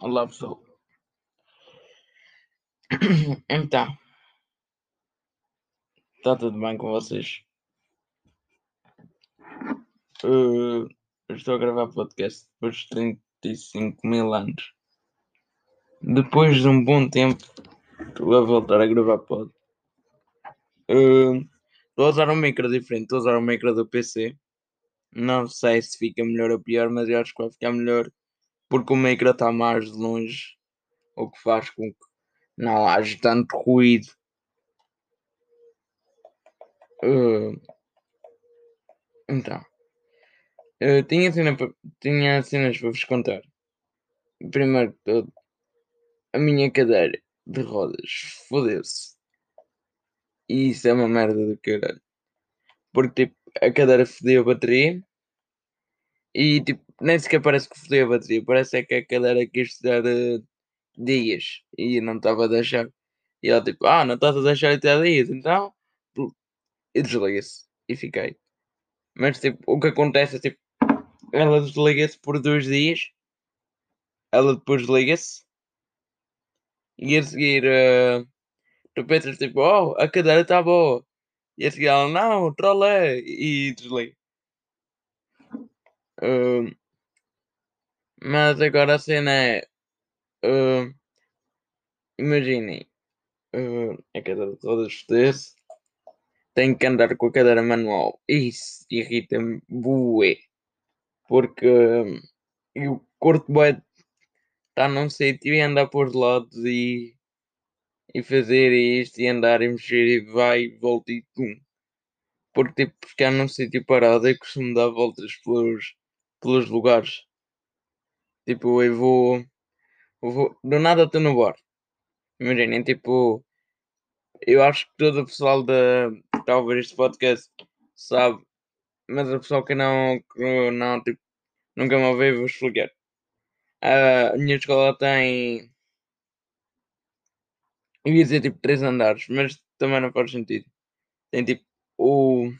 Olá pessoal. Então, está tudo bem com vocês? Uh, estou a gravar podcast depois de 35 mil anos. Depois de um bom tempo, estou a voltar a gravar pod. Uh, estou a usar um micro diferente, estou a usar um micro do PC. Não sei se fica melhor ou pior, mas eu acho que vai ficar melhor porque o micro está mais de longe, o que faz com que não haja tanto ruído. Uh, então, uh, tinha, cena pra, tinha cenas para vos contar. Primeiro tudo, a minha cadeira de rodas fodeu-se. E isso é uma merda do caralho. Porque tipo, a cadeira fodeu a bateria e tipo, nem sequer parece que fodeu a bateria. Parece é que a cadeira quis dar uh, dias e não estava a deixar. E ela tipo, ah, não estás a deixar até dias, então. E desliga-se. E fiquei. Mas tipo, o que acontece é tipo, ela desliga-se por dois dias. Ela depois desliga-se. E a seguir, uh, tu pensas tipo, oh, a cadeira está boa. E a seguir ela, não, trolé. E desliga. Uh, mas agora a cena é. Uh, imaginem. Uh, a cadeira toda estudesse. Tenho que andar com a cadeira manual. Isso irrita-me bué. Porque uh, eu curto bué estar num sítio e andar por lados e, e fazer isto e andar e mexer e vai, volta e tum. Porque tipo, ficar num sítio parado é costumo dar voltas pelos, pelos lugares. Tipo, eu vou, eu vou do nada estou no bar. Imaginem, tipo, eu acho que todo o pessoal da que está a ouvir este podcast sabe, mas o pessoal que não, que não tipo, nunca me ouviu, vou explicar. a minha escola tem. Eu ia dizer tipo 3 andares, mas também não faz sentido. Tem tipo o,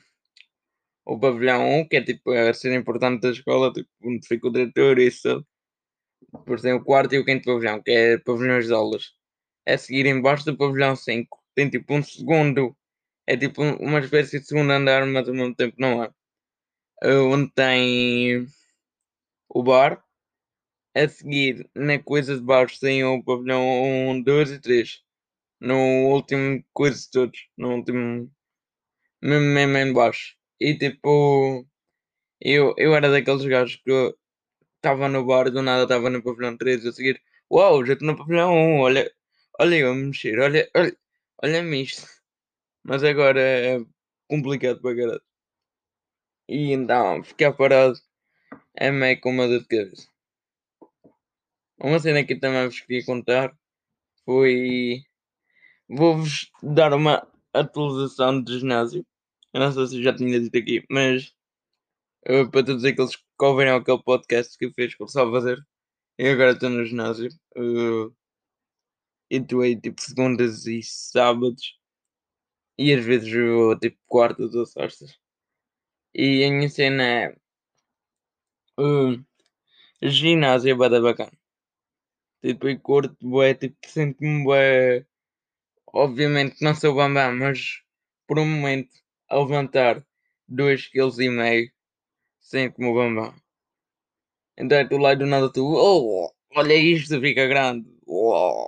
o pavilhão 1, que é tipo a ser importante da escola, tipo, onde fica o diretor e isso. Depois tem o quarto e o quinto pavilhão, que é pavilhões de aulas. A seguir, embaixo do pavilhão 5, tem tipo um segundo. É tipo uma espécie de segundo andar, mas ao mesmo tempo não é. onde tem o bar. A seguir, na coisa de baixo, tem o pavilhão 1, 2 e 3. No último coisa de todos. No último. Mesmo, mesmo em baixo. E tipo. Eu, eu era daqueles gajos que estava no bar, do nada estava no pavilhão 3 a seguir. Uau, já estou no pavilhão 1, olha, olha eu a mexer, olha, olha, olha-me isto. Mas agora é complicado para caralho. E então, ficar parado é meio com uma dor de cabeça. Uma cena que também vos queria contar foi. Vou-vos dar uma atualização de ginásio. Eu não sei se já tinha dito aqui, mas para todos aqueles que ouviram aquele podcast que fez com o Salvador, eu agora estou no ginásio. Uh, e aí tipo segundas e sábados. E às vezes vou tipo quartas ou sextas. E a minha cena é. Uh, ginásio é bada bacana. Tipo, e curto, é tipo, sinto-me bué. Obviamente não sou bambam, mas por um momento a levantar 2,5 kg sinto-me o bambam. Então é tu lá e do nada tu, oh, olha isto, fica grande. Oh.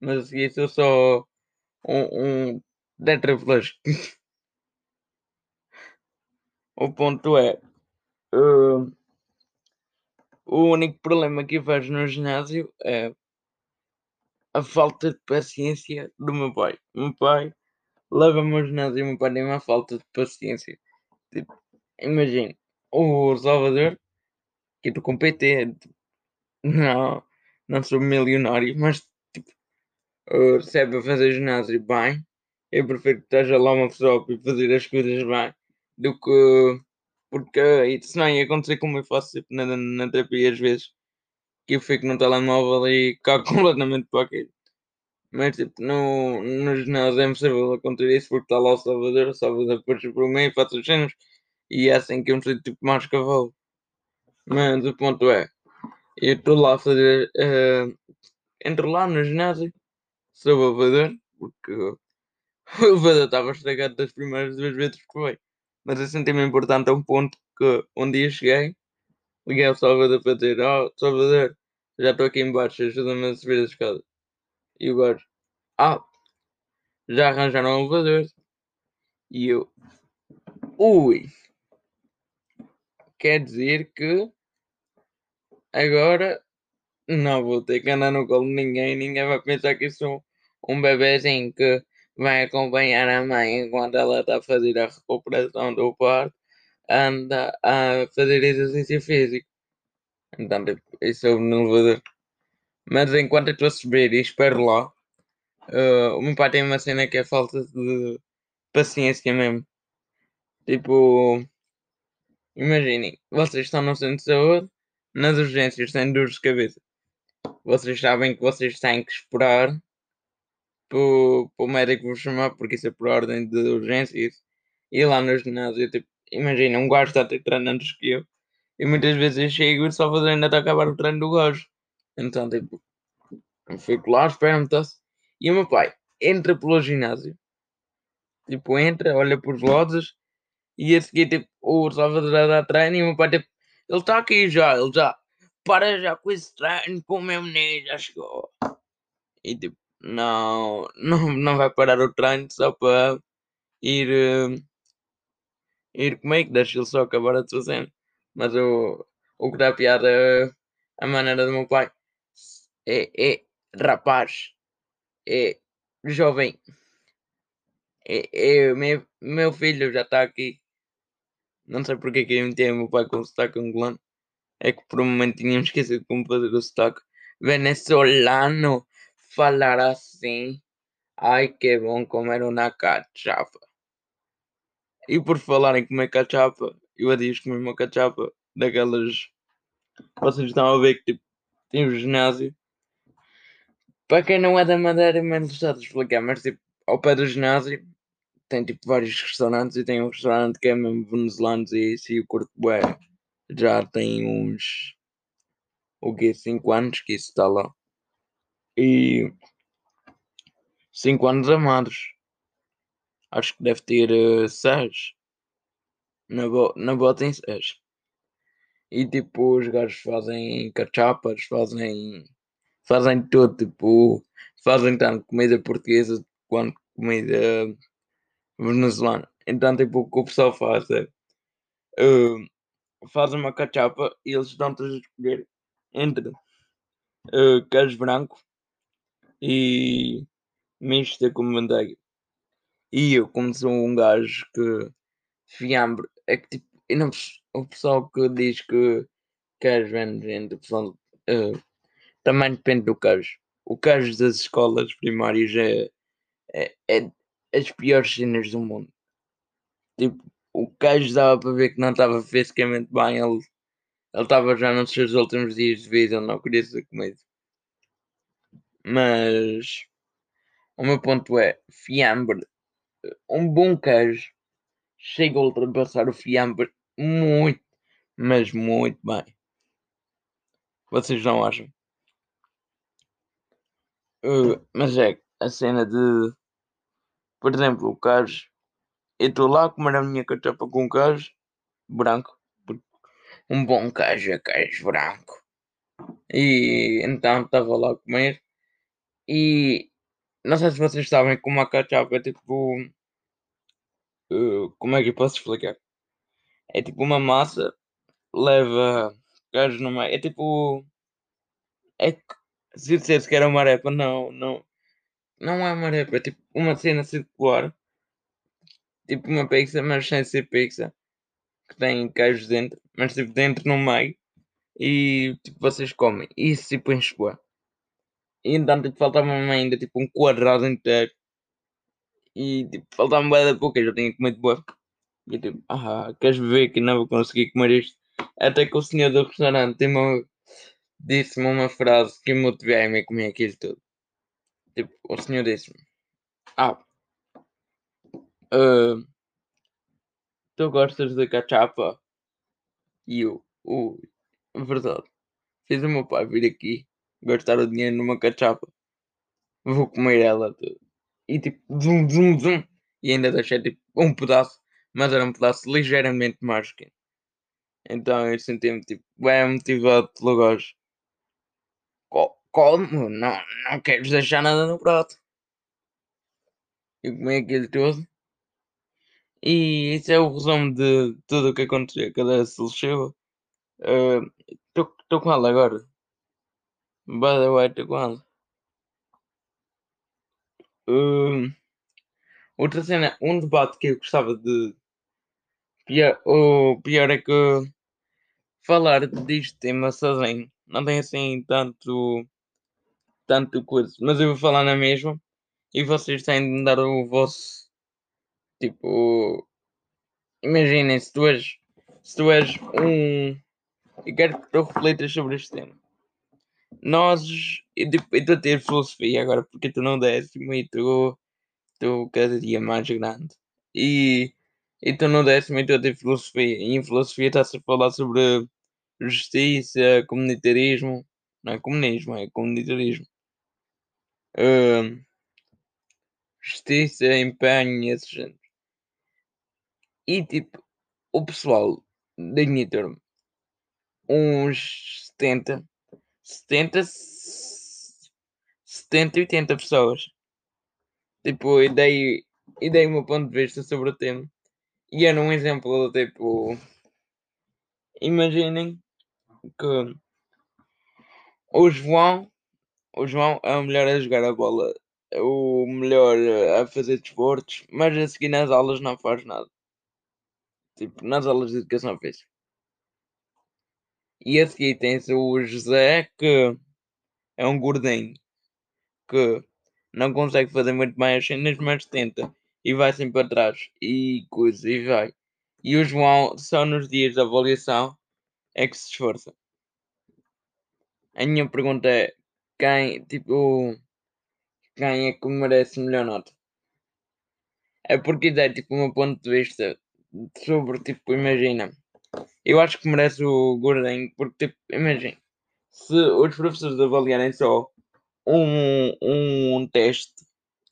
Mas isso é só um, um tetraflash. o ponto é. Uh, o único problema que eu vejo no ginásio é a falta de paciência do meu pai. O meu pai leva-me ao ginásio e o meu pai tem uma falta de paciência. Tipo, imagine, o Salvador, que estou com PT, não, não sou milionário, mas tipo, se é para fazer ginásio bem, eu prefiro que esteja lá uma pessoa para fazer as coisas bem do que porque isso não ia acontecer como eu faço tipo, na, na terapia às vezes que eu fico no telemóvel e cago completamente para aquilo. Mas tipo, no, no ginásio é impossível acontecer isso porque está lá o Salvador, o Salvador depois por mim, faço os cenas e é assim que eu me sinto tipo mais cavalo. Mas o ponto é, Eu estou lá a fazer. Uh, entro lá no ginásio, sou o elevador, porque o elevador estava estragado das primeiras duas vezes que foi. Mas eu senti-me importante a um ponto que um dia cheguei, liguei ao Salvador para dizer: Oh, Salvador, já estou aqui embaixo, ajuda-me a subir a escada. E o gajo: Ah, já arranjaram um elevador. E eu: Ui, quer dizer que agora não vou ter que andar no colo de ninguém, ninguém vai pensar que sou um bebezinho que vai acompanhar a mãe enquanto ela está a fazer a recuperação do parto, anda a fazer exercício físico. Então, tipo, isso é o elevador. Mas enquanto eu estou a subir e espero lá, uh, o meu pai tem uma cena que é falta de paciência mesmo. Tipo, imaginem, vocês estão no centro de saúde, nas urgências têm dores de cabeça. Vocês sabem que vocês têm que esperar para o médico vos chamar, porque isso é por ordem de urgências. E lá no ginásio, tipo, imagina, um gajo está a ter treino antes que eu. E muitas vezes eu chego e só fazer ainda está a acabar o treino do gajo. Então, tipo, eu fico lá, espero-me. E o meu pai entra pelo ginásio. Tipo, entra, olha por os lojas. E a seguir, tipo, o Salvador a dar treino. E o meu pai, tipo, ele está aqui já, ele já. Para já com esse treino, com o meu menino já chegou. E tipo, não, não, não vai parar o treino só para ir. Uh, ir comigo, deixa ele só acabar a sua cena. Mas o, o que dá piada é a maneira do meu pai. É, é rapaz, é jovem, é, é meu, meu filho já está aqui. Não sei porque que eu meti o meu pai com o sotaque angolano. É que por um momento tínhamos esquecido como fazer o sotaque venezuelano. Falar assim. Ai que bom comer uma cachapa. E por falar em comer cachapa, eu há dias comi uma cachapa daquelas. Vocês estão a ver que tipo, tem um ginásio. Para quem não é da Madeira, é menos gostado de explicar, mas tipo, ao pé do ginásio tem tipo vários restaurantes e tem um restaurante que é mesmo venezuelanos e isso e o curto bué. Já tem uns o que 5 anos que isso está lá. E 5 anos amados. Acho que deve ter 6. Uh, na, bo na boa tem 6. E tipo, os gajos fazem cachapas, fazem. fazem tudo, tipo. Fazem tanto comida portuguesa quanto comida venezuelana. Então, tipo, o que o pessoal faz é. Uh, faz uma cachapa e eles dão-te a escolher entre uh, queijo branco e mista com manteiga. E eu, como sou um gajo que fiambre, é que tipo, eu não, o pessoal que diz que queijo é nojento, pessoal uh, também depende do queijo. O queijo das escolas primárias é, é, é as piores cenas do mundo. Tipo, o queijo dava para ver que não estava fisicamente bem, ele ele estava já nos seus últimos dias de vida, ele não queria ser comido. Mas o meu ponto é fiambre um bom queijo chega a ultrapassar o fiambre muito, mas muito bem. Vocês não acham? Uh, mas é a cena de, por exemplo, o queijo. Eu estou lá a comer a minha cachapa com queijo branco. Um bom queijo é queijo branco. E então estava lá a comer. E não sei se vocês sabem como a cachapa é tipo Uh, como é que eu posso explicar? É tipo uma massa, leva gajos no meio. É tipo. É se dissesse que era uma arepa, não, não. Não é uma é tipo uma cena circular. Tipo uma pizza, mas sem ser pizza. Que tem queijos dentro, mas tipo dentro no meio. E tipo vocês comem. E isso tipo enche E então tipo, faltava ainda tipo um quadrado inteiro e tipo, faltava-me bem da pouco, eu já tinha comido boa. E tipo, ah, queres ver que não vou conseguir comer isto? Até que o senhor do restaurante disse-me uma frase que me motivei a comer aquilo tudo. Tipo, o senhor disse-me: Ah, uh, tu gostas de cachapa? E eu, uh, verdade. fez o meu pai vir aqui gastar o dinheiro numa cachapa. Vou comer ela tudo. E tipo, zum, zum, zum. E ainda deixei tipo um pedaço, mas era um pedaço ligeiramente mais pequeno. Então eu senti-me tipo bem motivado pelo gajo. Como? Não, não queres deixar nada no prato. Eu comi aquilo tudo. E isso é o resumo de tudo o que aconteceu cada se chegou. Estou com ela agora. By the way, estou com ela. Uh, outra cena, um debate que eu gostava de. Pior, o pior é que falar disto tema sozinho não tem assim tanto. Tanto coisa. Mas eu vou falar na mesma e vocês têm de me dar o vosso. Tipo. Imaginem se tu és. Se tu és um. Eu quero que tu reflitas sobre este tema. Nós. Eu estou a ter filosofia agora porque estou no décimo e estou. Estou cada dia mais grande. E. Estou no décimo e estou a ter filosofia. E em filosofia está-se a falar sobre justiça, comunitarismo. Não é comunismo, é comunitarismo. Uh, justiça, empenho, esse género. E tipo, o pessoal da minha uns 70, 70, 70, 80 pessoas. Tipo, e dei, e dei o meu ponto de vista sobre o tema. E era um exemplo, tipo, imaginem que o João, o João é o melhor a jogar a bola, é o melhor a fazer desportos, mas a seguir nas aulas não faz nada. Tipo, nas aulas de educação física. E a seguir tem-se o José, que é um gordinho, que não consegue fazer muito bem as cenas, mas tenta. E vai sempre para trás. E coisa, e vai. E o João, só nos dias da avaliação, é que se esforça. A minha pergunta é: quem, tipo, quem é que merece melhor nota? É porque dá, tipo, o meu ponto de vista sobre, tipo, imagina. Eu acho que merece o Gordon, porque, tipo, imagina. Se os professores avaliarem só um, um teste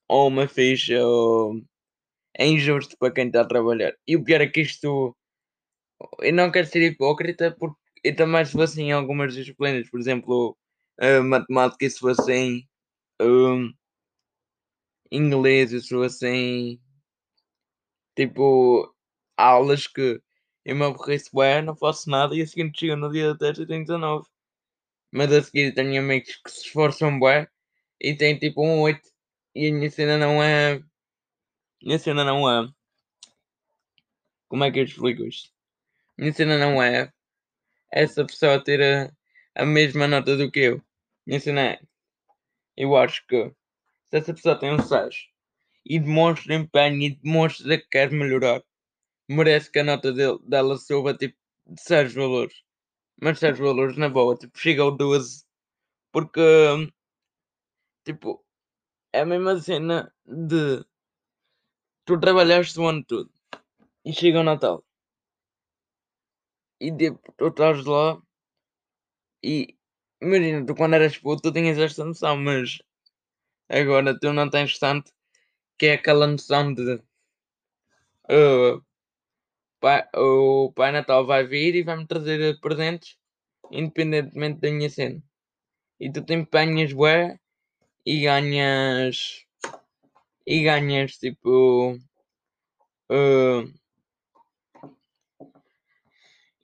ou uma ficha, ou... é injusto para quem está a trabalhar. E o pior é que isto. Eu não quero ser hipócrita, porque eu também se fosse em algumas disciplinas, por exemplo, uh, matemática, se fosse em um, inglês, se fosse em tipo aulas que eu me aborreço bem, não faço nada e a seguinte chega no dia da teste e tenho 19. Mas a seguir tenho amigos que se esforçam bem e têm tipo um 8 e a minha cena não é. Minha cena não é. Como é que eu explico isto? Minha cena não é essa pessoa ter a, mesma nota do que eu. É. Eu acho que se essa pessoa tem um 6 e demonstra empenho e demonstra que quer melhorar, merece que a nota dele, dela suba tipo de 6 valores. Mas 6 valores na boa, tipo, chega ao 12. Porque tipo é a mesma cena de tu trabalhaste o ano todo e chega o Natal e tipo, tu estás lá e imagina, tu quando eras puto tu tinhas esta noção, mas agora tu não tens tanto que é aquela noção de uh, pai, o Pai Natal vai vir e vai-me trazer presentes independentemente da minha cena. E tu te empenhas bué e ganhas e ganhas tipo uh,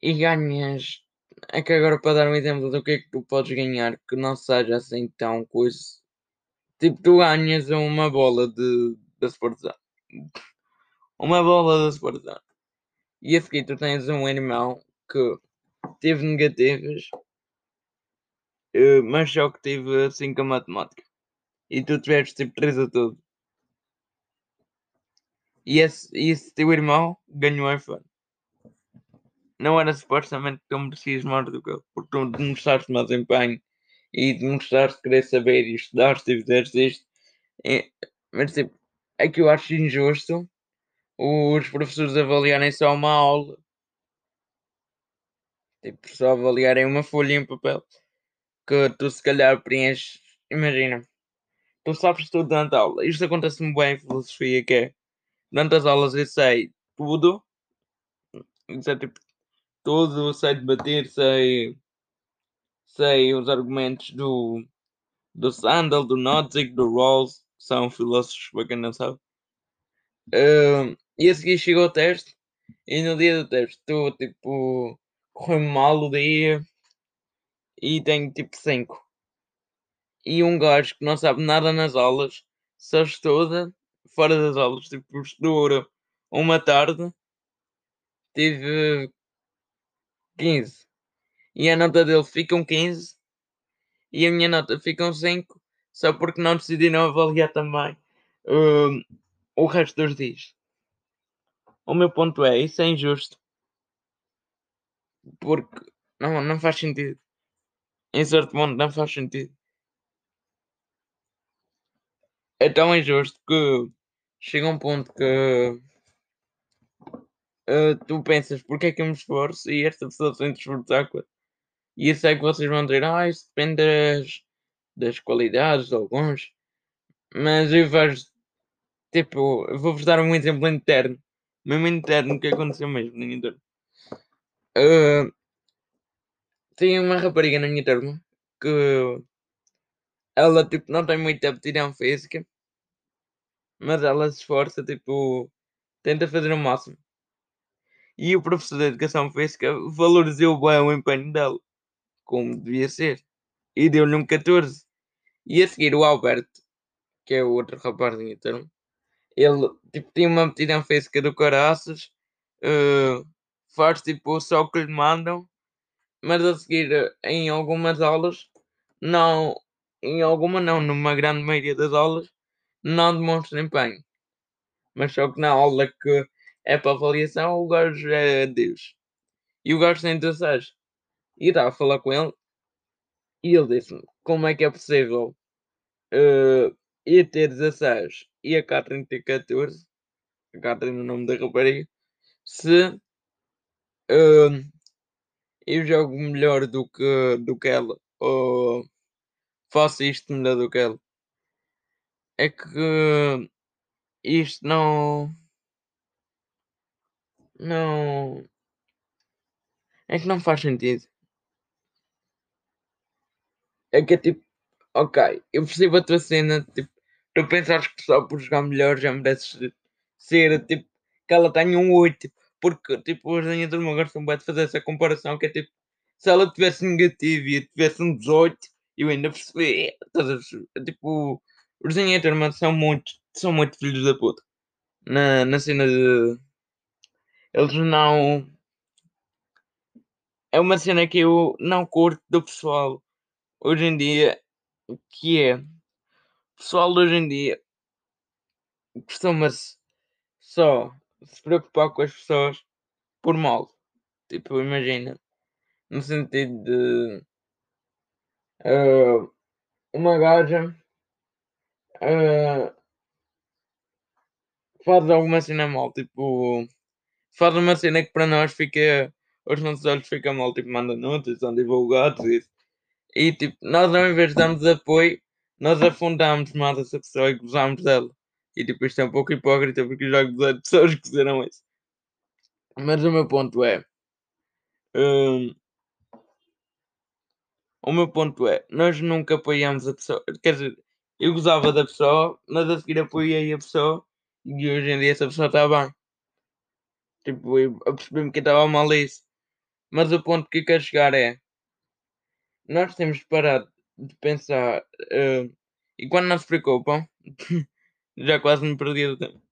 e ganhas é que agora para dar um exemplo do que é que tu podes ganhar que não seja assim tão coisa tipo tu ganhas uma bola de da Sportzone uma bola da Sportzone e a seguir tu tens um animal que teve negativas uh, mas só que teve 5 a matemática. E tu tiveste tipo 3 a tudo. E esse, esse teu irmão ganhou iPhone não era supostamente que tu merecias mais do que eu, porque tu demonstraste mais empenho e demonstraste querer saber e estudaste e fizeste isto. É, mas tipo, é que eu acho injusto os professores avaliarem só uma aula. Tipo, só avaliarem uma folha em papel. que tu se calhar preenches, imagina, tu sabes tudo durante a aula. Isto acontece-me bem em filosofia, que é durante as aulas eu sei tudo, sei tipo tudo, sei debater, sei, sei os argumentos do, do Sandel, do Nozick, do Rawls, que são filósofos, para quem não sabe. Uh, e a seguir chegou o teste, e no dia do teste estou tipo, correu mal o dia e tenho tipo 5. E um gajo que não sabe nada nas aulas, só estuda fora das aulas, tipo, estuda uma tarde, tive 15. E a nota dele ficam 15 e a minha nota ficam 5, só porque não decidiram avaliar também uh, o resto dos dias. O meu ponto é, isso é injusto. Porque não, não faz sentido. Em certo ponto não faz sentido. É tão injusto que chega um ponto que uh, tu pensas porque é que eu me esforço e esta pessoa sente esforçar e isso é que vocês vão dizer, ah, isso depende das, das qualidades de alguns. Mas eu vejo, tipo, vou-vos dar um exemplo interno. Mesmo interno, que aconteceu mesmo na minha turma. Uh, tem uma rapariga na minha turma que ela, tipo, não tem muita aptidão física. Mas ela se esforça, tipo, tenta fazer o máximo. E o professor de Educação Física valorizou bem o empenho dela, como devia ser. E deu-lhe um 14. E a seguir o Alberto, que é o outro rapaz da minha turma, ele tipo, tinha uma aptidão física do caraças, uh, faz tipo só o que lhe mandam, mas a seguir em algumas aulas, não, em alguma não, numa grande maioria das aulas, não demonstra empenho. Mas só que na aula que é para avaliação, o gajo é Deus. E o gajo tem 16. E estava a falar com ele, e ele disse-me: Como é que é possível uh, ia ter 16 e a Catherine ter 14, a Catherine é o nome da rapariga, se uh, eu jogo melhor do que, do que ela, ou faço isto melhor do que ela. É que isto não. Não. É que não faz sentido. É que é tipo, ok, eu percebo a tua cena, tipo, tu pensares que só por jogar melhor já mereces ser, tipo, que ela tenha um 8, porque, tipo, hoje em dia gostam bem de fazer essa comparação, que é tipo, se ela tivesse negativo e tivesse um 18, eu ainda percebi, tipo, os turma são muito, são muito filhos da puta, na, na cena de, eles não, é uma cena que eu não curto do pessoal, hoje em dia, que é pessoal de hoje em dia costuma-se só se preocupar com as pessoas por mal. Tipo, imagina, no sentido de uh, uma gaja uh, faz alguma cena mal, tipo, faz uma cena que para nós fica, os nossos olhos ficam mal, tipo, manda notas, são divulgados e isso. E tipo, nós ao invés de darmos apoio, nós afundamos mais essa pessoa e gozamos dela. E tipo, isto é um pouco hipócrita porque já gozei de pessoas que fizeram isso. Mas o meu ponto é. Um, o meu ponto é, nós nunca apoiamos a pessoa. Quer dizer, eu gozava da pessoa, mas a seguir apoiei a pessoa e hoje em dia essa pessoa está bem. Tipo, eu percebi-me que estava mal isso. Mas o ponto que eu quero chegar é nós temos de parar de pensar uh, e quando não se preocupam já quase me perdi do tempo.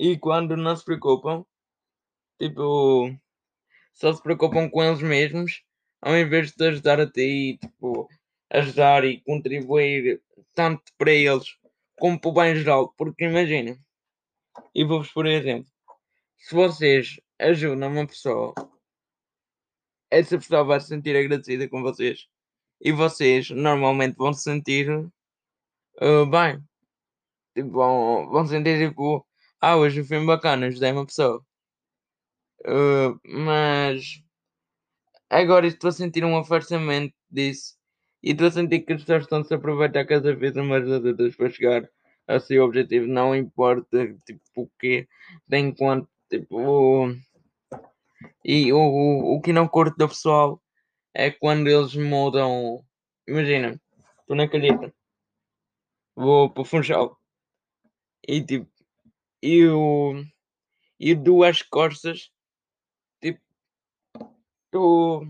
E quando não se preocupam tipo só se preocupam com eles mesmos ao invés de ajudar a ti tipo ajudar e contribuir tanto para eles como para o bem geral. Porque imagina e vou-vos por exemplo se vocês ajudam uma pessoa essa pessoa vai se sentir agradecida com vocês e vocês normalmente vão se sentir uh, bem. Tipo, vão, vão sentir tipo, ah, hoje o filme bacana, ajudei uma pessoa. Uh, mas agora estou a sentir um afastamento disso E estou a sentir que as pessoas estão-se a aproveitar cada vez mais das outras para chegar ao seu objetivo. Não importa tipo, o que tem enquanto tipo. E o, o, o que não curto do pessoal é quando eles mudam. Imagina, estou na calheta, vou para o Funchal e tipo, eu, eu dou as costas, tipo, estou.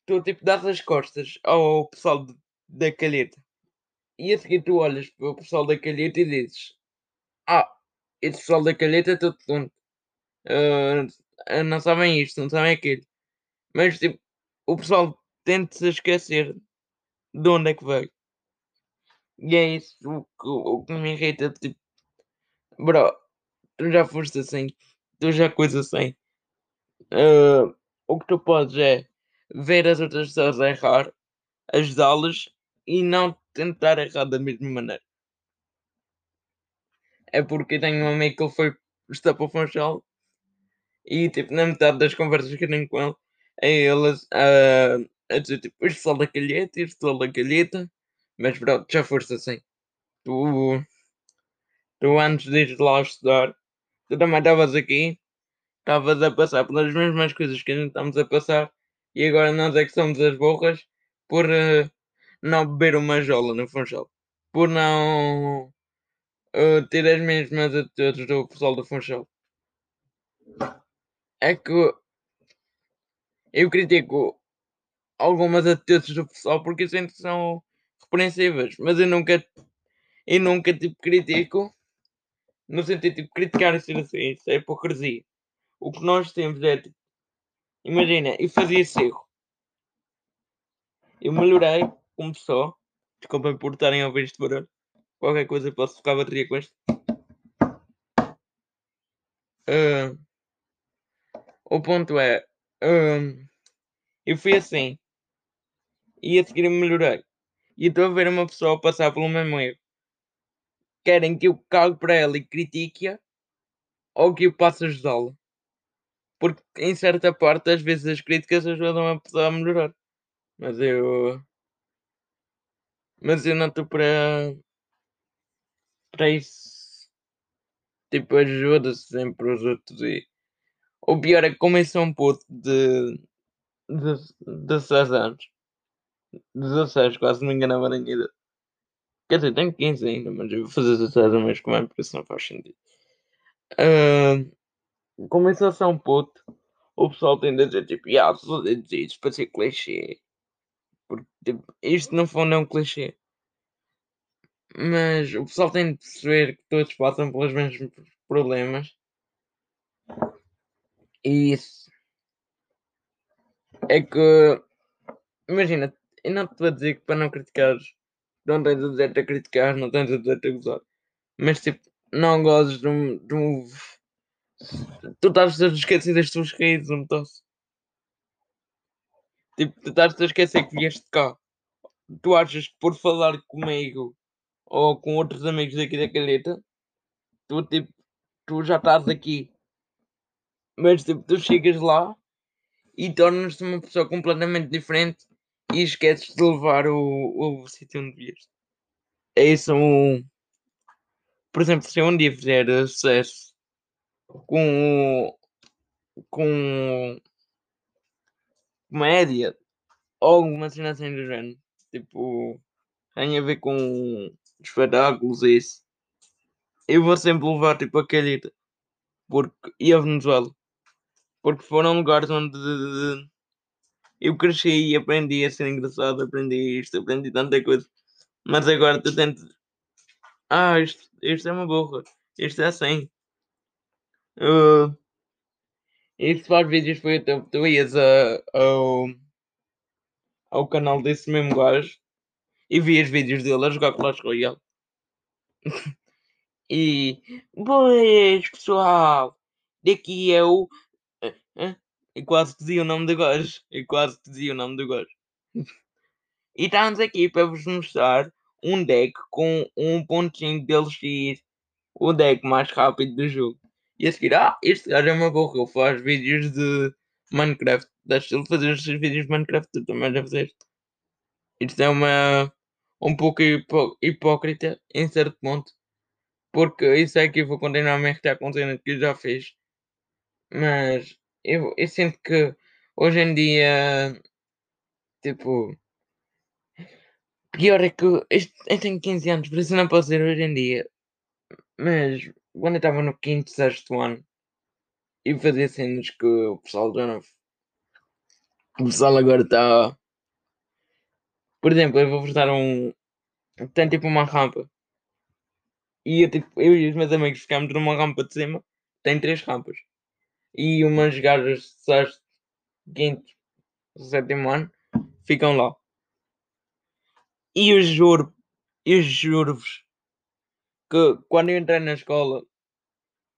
Estou tipo, dar as costas ao pessoal de, da calheta. E a seguir tu olhas para o pessoal da calheta e dizes: Ah, esse pessoal da calheta é todo tonto. Uh, não sabem isto, não sabem aquilo. Mas tipo, o pessoal tenta-se esquecer de onde é que veio. E é isso o que, o que me irrita. Tipo, bro, tu já foste assim, tu já coisa assim. Uh, o que tu podes é ver as outras pessoas a errar, ajudá-las e não tentar errar da mesma maneira. É porque tenho um amigo que ele foi estar para o Funchal e tipo, na metade das conversas que tenho com ele, é eles uh, a dizer tipo, este pessoal da calheta, este pessoal da calheta, mas pronto, já foste assim. Tu, tu antes de ir lá estudar, tu também estavas aqui, estavas a passar pelas mesmas coisas que a gente estamos a passar e agora nós é que somos as borras por uh, não beber uma jola no Funchal. Por não uh, ter as mesmas atitudes do pessoal do Funchal. É que eu critico algumas atitudes do pessoal porque que são repreensíveis, mas eu nunca, eu nunca tipo, critico no sentido de tipo, criticar ser assim, isso é hipocrisia. O que nós temos é tipo, imagina, eu fazia erro, eu melhorei como pessoa, desculpem por estarem a ouvir este barulho, qualquer coisa posso ficar a bateria com este. Uh, o ponto é, uh, eu fui assim, e a seguir melhorei. E estou a ver uma pessoa passar pelo mesmo erro. Querem que eu cague para ela e critique-a ou que eu passe a ajudá-la. Porque em certa parte, às vezes as críticas ajudam a pessoa a melhorar. Mas eu. Mas eu não estou para. Para isso. Tipo, ajuda-se sempre os outros e. O pior é que como eu sou um puto de. de 16 anos 16, quase não me enganava na idade. Quer dizer, tenho 15 ainda, mas eu vou fazer 16 no mês que vem, porque isso não faz sentido. Uh, começou a ser um puto, o pessoal tende a dizer tipo, ah, só dizer para ser clichê. Porque tipo, isto não foi nem um clichê. Mas o pessoal tem de perceber que todos passam pelos mesmos problemas. E isso é que imagina, e não te estou a dizer que para não criticares, não tens o direito a criticar, não tens o direito a gozar. Mas tipo, não gozes de um. De um... Tu estás a esquecer das tuas caídas, não tosse. Tipo, tu estás a esquecer que vieste cá. Tu achas que por falar comigo ou com outros amigos daqui da caleta, tu tipo, tu já estás aqui. Mas tipo, tu chegas lá e tornas-te uma pessoa completamente diferente e esqueces de levar o, o sítio onde vieste. É isso um. Por exemplo, se eu um dia fizer sucesso com. com. comédia ou alguma cena assim do género, tipo. tem a ver com espetáculos e isso. Eu vou sempre levar tipo a calheta. Porque, e a Venezuela. Porque foram lugares onde eu cresci e aprendi a ser engraçado, aprendi isto, aprendi tanta coisa. Mas agora tu tento. Ah, isto, isto é uma borra. Isto é assim. Uh, isto faz vídeos para o YouTube. Tu ias a, ao, ao canal desse mesmo gajo e vias vídeos dele a jogar Clash Royale. e. Boas, pessoal! Daqui é o. Uh, uh, e quase dizia o nome do gajo. E quase dizia o nome do gajo. e estamos aqui para vos mostrar um deck com 1.5 DLX. O deck mais rápido do jogo. E a seguir, ah, este gajo é uma borra. Ele faz vídeos de Minecraft. Deixa ele fazer os seus vídeos de Minecraft. Tu também já fizeste. Isto é uma um pouco hipó hipócrita em certo ponto, porque isso é que eu vou continuar a me irritar com cenas que eu já fiz. Mas eu eu sinto que hoje em dia, tipo pior é que isto eu tenho 15 anos, por isso não posso dizer hoje em dia, mas quando eu estava no quinto, sexto ano e fazia cenas que o pessoal já não o pessoal agora está por exemplo, eu vou-vos dar um tem tipo uma rampa e eu, tipo, eu e os meus amigos ficámos numa rampa de cima, tem 3 rampas, e umas gajas de sexto, quinto, sétimo ano ficam lá. E eu juro, eu juro-vos que quando eu entrei na escola,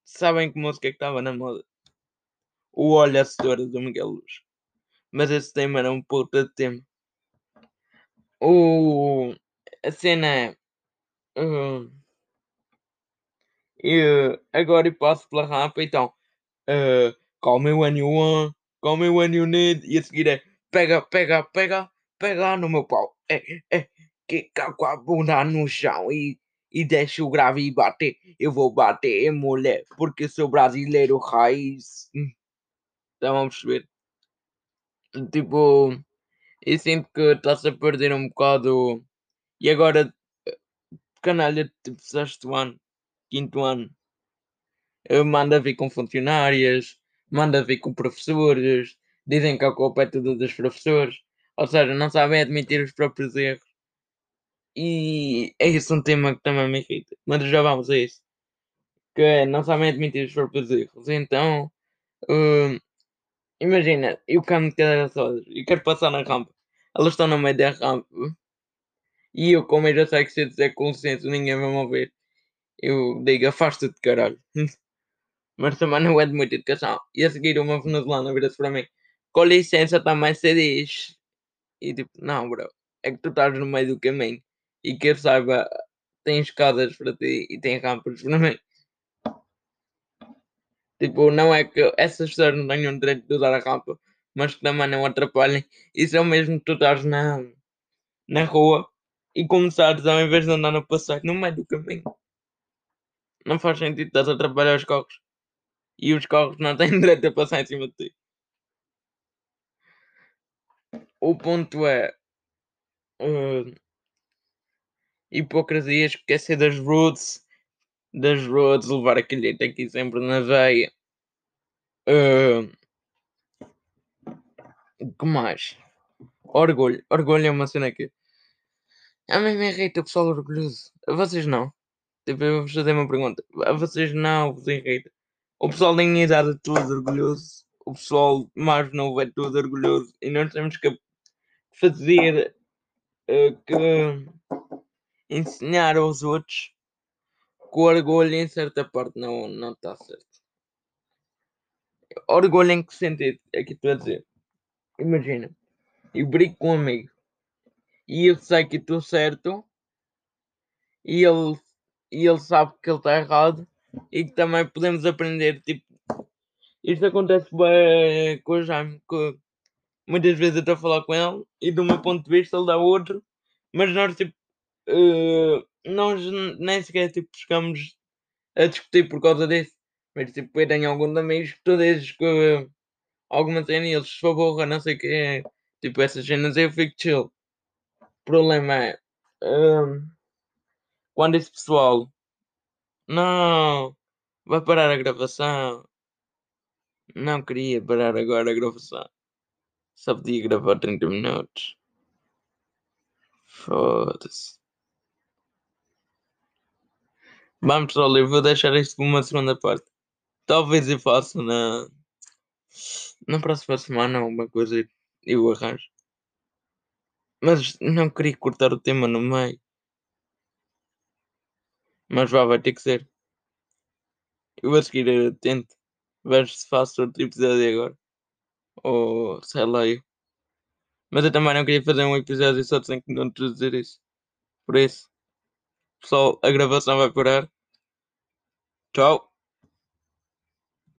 sabem que música é que estava na moda? O a Setora do Miguel Luz. Mas esse tema era um puta de tema. O a cena hum, eu agora eu passo pela rampa, então, uh, call me when you want, call me when you need, e a seguir é pega, pega, pega, pega no meu pau, é, é, quica com a bunda no chão e, e deixa o grave e bater, eu vou bater, mulher, porque sou brasileiro raiz. Estão a perceber? Tipo, eu sinto que está-se a perder um bocado. E agora, canalha, tipo, sexto ano, quinto ano, eh, manda vir com funcionárias, manda vir com professores, dizem que a culpa é tudo dos professores, ou seja, não sabem admitir os próprios erros. E é isso um tema que também me irrita, mas já vamos a isso. Que é, não sabem admitir os próprios erros. Então, uh, imagina, eu camo de cadeira de rodas e quero passar na rampa. Elas estão no meio da rampa. E eu, como eu já sei que se eu dizer consenso, ninguém vai me ouvir. Eu digo, afasta-te, caralho. Mas também não é de muita educação. E a seguir, uma venezuelana vira-se para mim: Com licença, também se diz. E tipo, não, bro. É que tu estás no meio do caminho. E que eu saiba, tem escadas para ti e tem rampas para mim. Tipo, não é que essas pessoas não tenham direito de usar a rampa, mas que também não atrapalhem. Isso é o mesmo que tu estás na, na rua e começares, ao invés de andar no passeio, no meio do caminho. Não faz sentido, estás a atrapalhar os carros. E os carros não têm direito a passar em cima de ti. O ponto é. Uh, hipocrisia, esquecer das roots, das roots, levar aquele aqui sempre na veia. Uh, que mais? Orgulho. Orgulho é uma cena que. A mim me irrita o pessoal orgulhoso. A vocês não. Tipo, eu vou fazer uma pergunta. A vocês não vos irrita. O pessoal da minha idade é todo orgulhoso. O pessoal mais novo é todo orgulhoso. E nós temos que fazer uh, que ensinar aos outros que o orgulho em certa parte não não está certo. Orgulho em que sentido? É que estou a dizer. Imagina, eu brigo com um amigo e eu sei que estou certo e ele, e ele sabe que ele está errado e que também podemos aprender. Tipo, isto acontece bem com o Jaime, que muitas vezes eu estou a falar com ele e do meu ponto de vista ele dá outro, mas nós tipo uh, nós nem sequer tipo chegamos a discutir por causa disso. Mas tipo, eu tenho alguns amigos que dizes que uh, alguma cena e eles se favor, não sei o que é. Tipo, essas cenas eu fico chill. O problema é uh, quando esse pessoal não vai parar a gravação. Não queria parar agora a gravação. Só podia gravar 30 minutos. Foda-se. Vamos, pessoal, eu vou deixar isto para uma segunda parte. Talvez eu faça na. Na próxima semana alguma coisa eu arranjo. Mas não queria cortar o tema no meio. Mas vá, vai ter que ser. Eu vou seguir atento. Vejo se faço outro episódio agora. Ou sei lá eu. Mas eu também não queria fazer um episódio só de 5 minutos dizer isso. Por isso, pessoal, a gravação vai parar. Tchau.